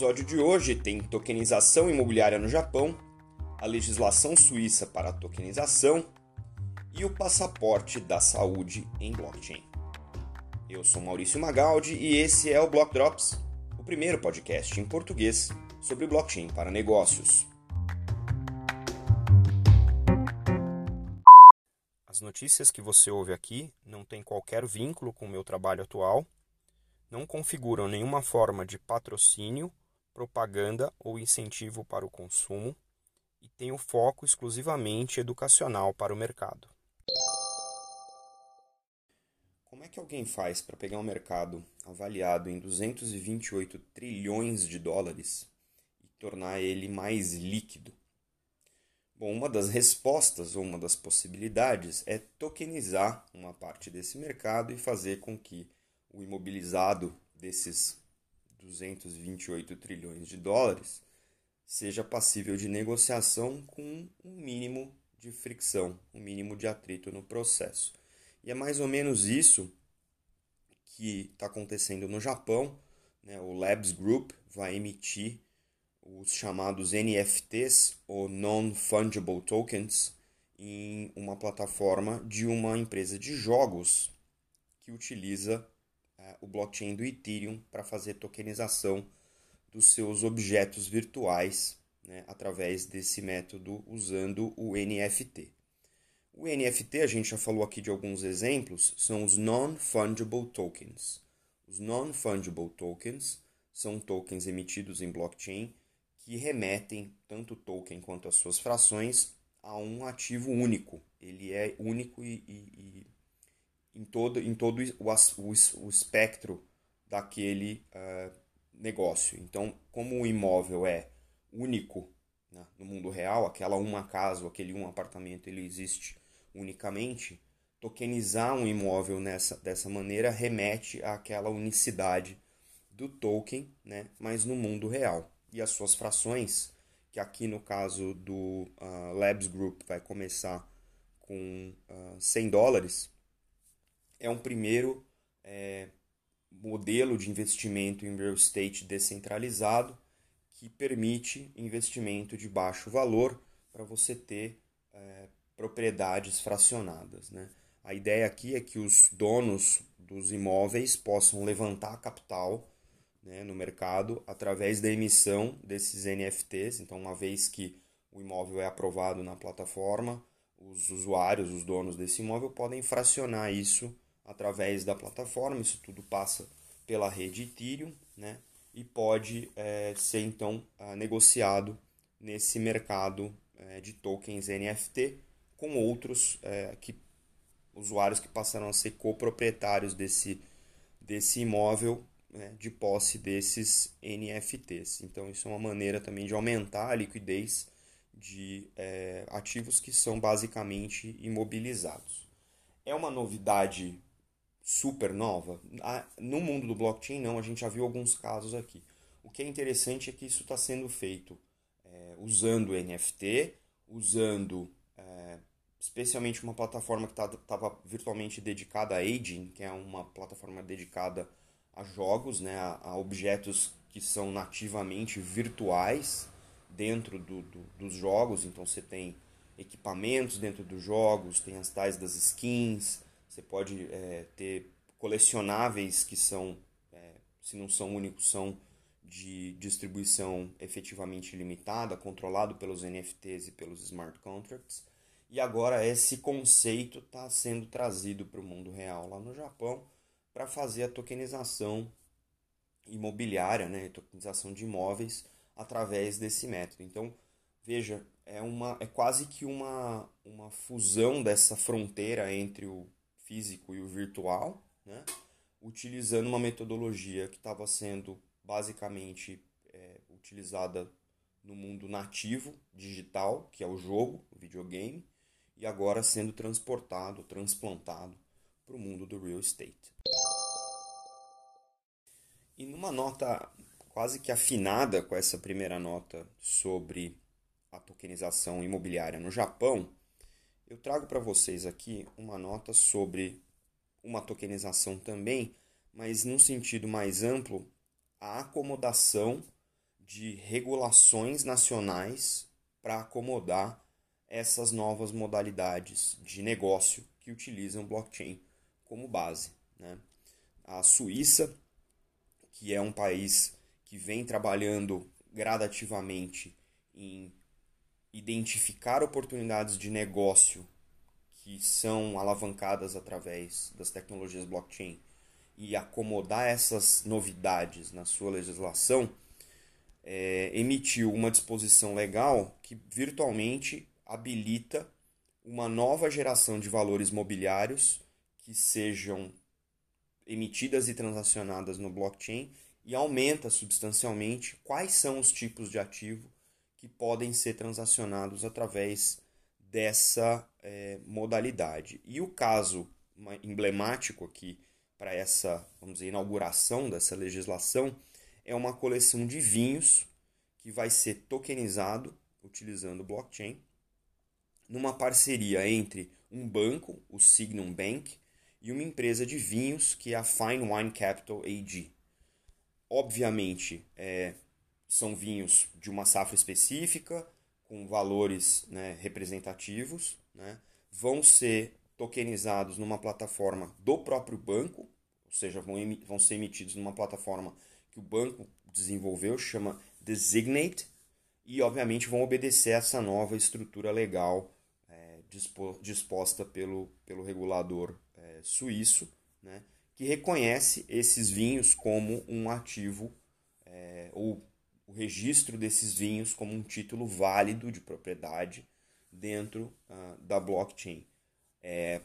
episódio de hoje tem tokenização imobiliária no Japão, a legislação suíça para a tokenização e o passaporte da saúde em blockchain. Eu sou Maurício Magaldi e esse é o Block Drops, o primeiro podcast em português sobre blockchain para negócios. As notícias que você ouve aqui não têm qualquer vínculo com o meu trabalho atual, não configuram nenhuma forma de patrocínio propaganda ou incentivo para o consumo e tem o foco exclusivamente educacional para o mercado. Como é que alguém faz para pegar um mercado avaliado em 228 trilhões de dólares e tornar ele mais líquido? Bom, uma das respostas ou uma das possibilidades é tokenizar uma parte desse mercado e fazer com que o imobilizado desses 228 trilhões de dólares seja passível de negociação com um mínimo de fricção, um mínimo de atrito no processo. E é mais ou menos isso que está acontecendo no Japão. Né? O Labs Group vai emitir os chamados NFTs, ou Non-Fungible Tokens, em uma plataforma de uma empresa de jogos que utiliza o blockchain do Ethereum para fazer tokenização dos seus objetos virtuais né, através desse método usando o NFT. O NFT, a gente já falou aqui de alguns exemplos, são os Non-Fungible Tokens. Os Non-Fungible Tokens são tokens emitidos em blockchain que remetem tanto o token quanto as suas frações a um ativo único. Ele é único e, e, e em todo, em todo o, o, o espectro daquele uh, negócio. Então, como o imóvel é único né, no mundo real, aquela uma casa, aquele um apartamento, ele existe unicamente, tokenizar um imóvel nessa, dessa maneira remete àquela unicidade do token, né, mas no mundo real. E as suas frações, que aqui no caso do uh, Labs Group vai começar com uh, 100 dólares, é um primeiro é, modelo de investimento em real estate descentralizado que permite investimento de baixo valor para você ter é, propriedades fracionadas. Né? A ideia aqui é que os donos dos imóveis possam levantar capital né, no mercado através da emissão desses NFTs. Então, uma vez que o imóvel é aprovado na plataforma, os usuários, os donos desse imóvel podem fracionar isso através da plataforma. Isso tudo passa pela rede Ethereum, né? E pode é, ser então é, negociado nesse mercado é, de tokens NFT com outros é, que, usuários que passaram a ser coproprietários desse, desse imóvel né, de posse desses NFTs. Então, isso é uma maneira também de aumentar a liquidez de é, ativos que são basicamente imobilizados. É uma novidade super nova. No mundo do blockchain, não, a gente já viu alguns casos aqui. O que é interessante é que isso está sendo feito é, usando NFT, usando é, especialmente uma plataforma que estava tá, virtualmente dedicada a aging, que é uma plataforma dedicada a jogos, né, a, a objetos que são nativamente virtuais dentro do, do, dos jogos. Então você tem equipamentos dentro dos jogos, tem as tais das skins, você pode é, ter colecionáveis que são, é, se não são únicos, são de distribuição efetivamente limitada, controlado pelos NFTs e pelos smart contracts. E agora esse conceito está sendo trazido para o mundo real lá no Japão para fazer a tokenização imobiliária, né, tokenização de imóveis através desse método. Então, veja, é, uma, é quase que uma, uma fusão dessa fronteira entre o físico e o virtual, né? utilizando uma metodologia que estava sendo basicamente é, utilizada no mundo nativo, digital, que é o jogo, o videogame, e agora sendo transportado, transplantado para o mundo do real estate. E numa nota quase que afinada com essa primeira nota sobre a tokenização imobiliária no Japão, eu trago para vocês aqui uma nota sobre uma tokenização também, mas num sentido mais amplo, a acomodação de regulações nacionais para acomodar essas novas modalidades de negócio que utilizam blockchain como base. Né? A Suíça, que é um país que vem trabalhando gradativamente em identificar oportunidades de negócio que são alavancadas através das tecnologias blockchain e acomodar essas novidades na sua legislação, é, emitiu uma disposição legal que virtualmente habilita uma nova geração de valores mobiliários que sejam emitidas e transacionadas no blockchain e aumenta substancialmente quais são os tipos de ativo que podem ser transacionados através dessa é, modalidade. E o caso emblemático aqui para essa, vamos dizer, inauguração dessa legislação é uma coleção de vinhos que vai ser tokenizado utilizando blockchain numa parceria entre um banco, o Signum Bank, e uma empresa de vinhos que é a Fine Wine Capital AG. Obviamente, é, são vinhos de uma safra específica, com valores né, representativos, né, vão ser tokenizados numa plataforma do próprio banco, ou seja, vão, vão ser emitidos numa plataforma que o banco desenvolveu, chama Designate, e obviamente vão obedecer a essa nova estrutura legal é, disposta pelo, pelo regulador é, suíço, né, que reconhece esses vinhos como um ativo é, ou o registro desses vinhos como um título válido de propriedade dentro uh, da blockchain. É,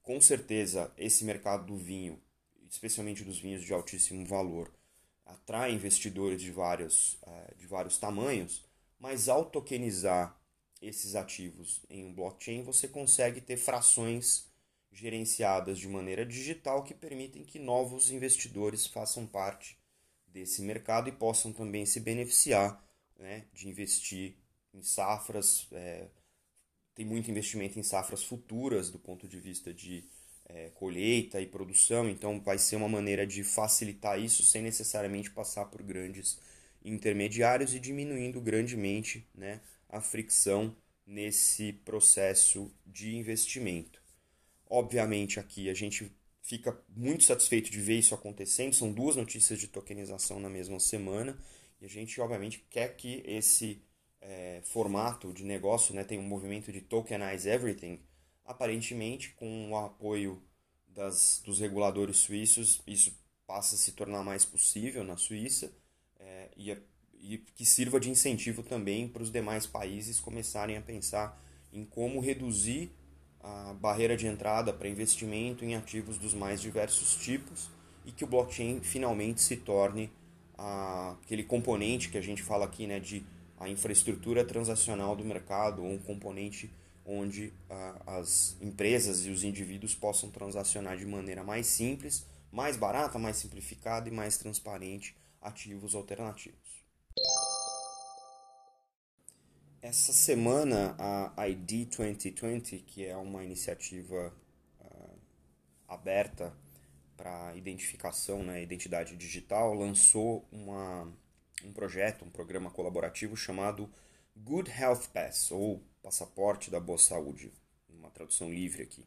com certeza, esse mercado do vinho, especialmente dos vinhos de altíssimo valor, atrai investidores de vários, uh, de vários tamanhos, mas ao tokenizar esses ativos em um blockchain, você consegue ter frações gerenciadas de maneira digital que permitem que novos investidores façam parte desse mercado e possam também se beneficiar né, de investir em safras. É, tem muito investimento em safras futuras do ponto de vista de é, colheita e produção, então vai ser uma maneira de facilitar isso sem necessariamente passar por grandes intermediários e diminuindo grandemente né, a fricção nesse processo de investimento. Obviamente, aqui a gente fica muito satisfeito de ver isso acontecendo. São duas notícias de tokenização na mesma semana e a gente, obviamente, quer que esse é, formato de negócio né, tenha um movimento de tokenize everything. Aparentemente, com o apoio das, dos reguladores suíços, isso passa a se tornar mais possível na Suíça é, e, e que sirva de incentivo também para os demais países começarem a pensar em como reduzir a barreira de entrada para investimento em ativos dos mais diversos tipos e que o blockchain finalmente se torne aquele componente que a gente fala aqui né, de a infraestrutura transacional do mercado, um componente onde as empresas e os indivíduos possam transacionar de maneira mais simples, mais barata, mais simplificada e mais transparente ativos alternativos. Essa semana, a ID 2020, que é uma iniciativa uh, aberta para identificação, né, identidade digital, lançou uma, um projeto, um programa colaborativo chamado Good Health Pass, ou Passaporte da Boa Saúde, uma tradução livre aqui.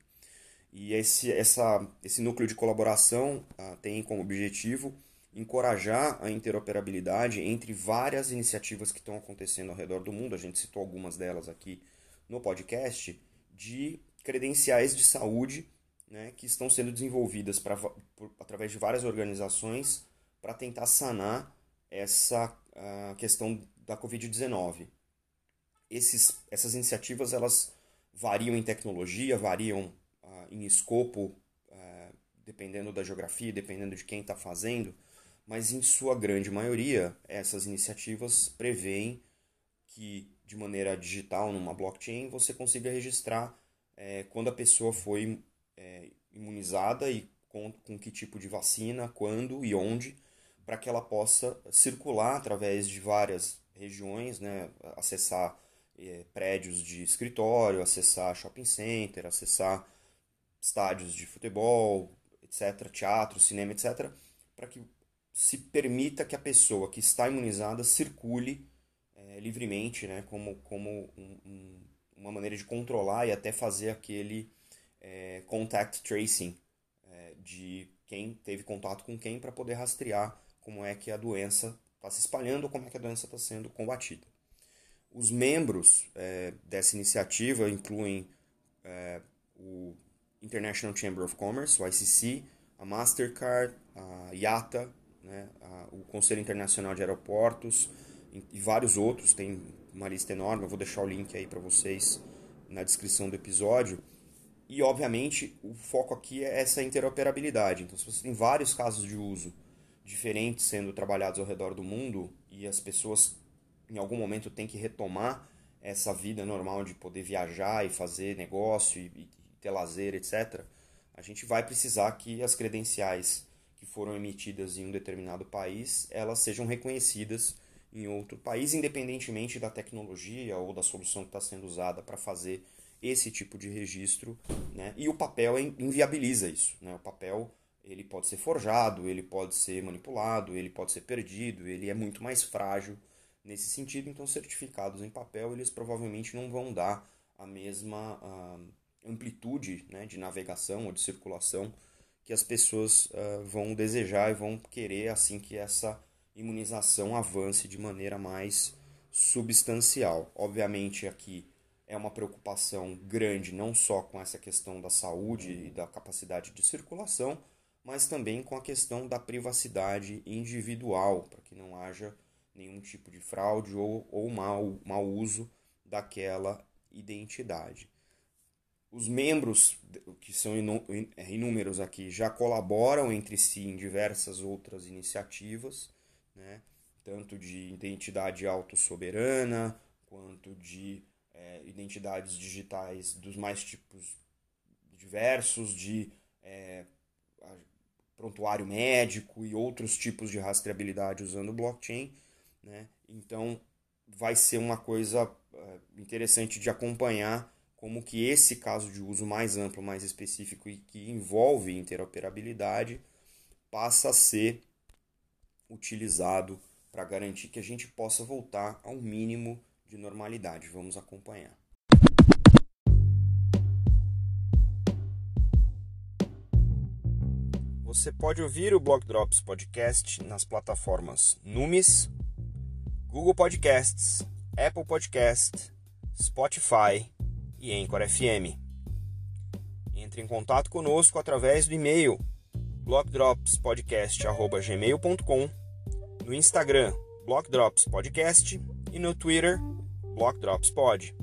E esse, essa, esse núcleo de colaboração uh, tem como objetivo encorajar a interoperabilidade entre várias iniciativas que estão acontecendo ao redor do mundo, a gente citou algumas delas aqui no podcast, de credenciais de saúde né, que estão sendo desenvolvidas pra, por, através de várias organizações para tentar sanar essa questão da Covid-19. Essas iniciativas elas variam em tecnologia, variam uh, em escopo, uh, dependendo da geografia, dependendo de quem está fazendo, mas em sua grande maioria, essas iniciativas prevêem que, de maneira digital, numa blockchain, você consiga registrar é, quando a pessoa foi é, imunizada e com, com que tipo de vacina, quando e onde, para que ela possa circular através de várias regiões, né, acessar é, prédios de escritório, acessar shopping center, acessar estádios de futebol, etc., teatro, cinema, etc., para que se permita que a pessoa que está imunizada circule é, livremente, né, como, como um, um, uma maneira de controlar e até fazer aquele é, contact tracing é, de quem teve contato com quem para poder rastrear como é que a doença está se espalhando ou como é que a doença está sendo combatida. Os membros é, dessa iniciativa incluem é, o International Chamber of Commerce, o ICC, a Mastercard, a IATA, né, a, o Conselho Internacional de Aeroportos e vários outros, tem uma lista enorme, eu vou deixar o link aí para vocês na descrição do episódio. E, obviamente, o foco aqui é essa interoperabilidade. Então, se você tem vários casos de uso diferentes sendo trabalhados ao redor do mundo e as pessoas, em algum momento, têm que retomar essa vida normal de poder viajar e fazer negócio e, e ter lazer, etc., a gente vai precisar que as credenciais que foram emitidas em um determinado país, elas sejam reconhecidas em outro país, independentemente da tecnologia ou da solução que está sendo usada para fazer esse tipo de registro, né? E o papel inviabiliza isso, né? O papel ele pode ser forjado, ele pode ser manipulado, ele pode ser perdido, ele é muito mais frágil nesse sentido. Então, certificados em papel eles provavelmente não vão dar a mesma uh, amplitude né, de navegação ou de circulação que as pessoas uh, vão desejar e vão querer assim que essa imunização avance de maneira mais substancial. Obviamente, aqui é uma preocupação grande não só com essa questão da saúde e da capacidade de circulação, mas também com a questão da privacidade individual, para que não haja nenhum tipo de fraude ou, ou mau, mau uso daquela identidade. Os membros, que são é, inúmeros aqui, já colaboram entre si em diversas outras iniciativas, né? tanto de identidade autossoberana, quanto de é, identidades digitais dos mais tipos diversos, de é, prontuário médico e outros tipos de rastreabilidade usando blockchain. Né? Então, vai ser uma coisa é, interessante de acompanhar como que esse caso de uso mais amplo, mais específico e que envolve interoperabilidade passa a ser utilizado para garantir que a gente possa voltar ao mínimo de normalidade. Vamos acompanhar. Você pode ouvir o Block Drops Podcast nas plataformas Numis, Google Podcasts, Apple Podcast, Spotify e Anchor FM. Entre em contato conosco através do e-mail blockdropspodcast.gmail.com, no Instagram blockdropspodcast e no Twitter blockdropspod.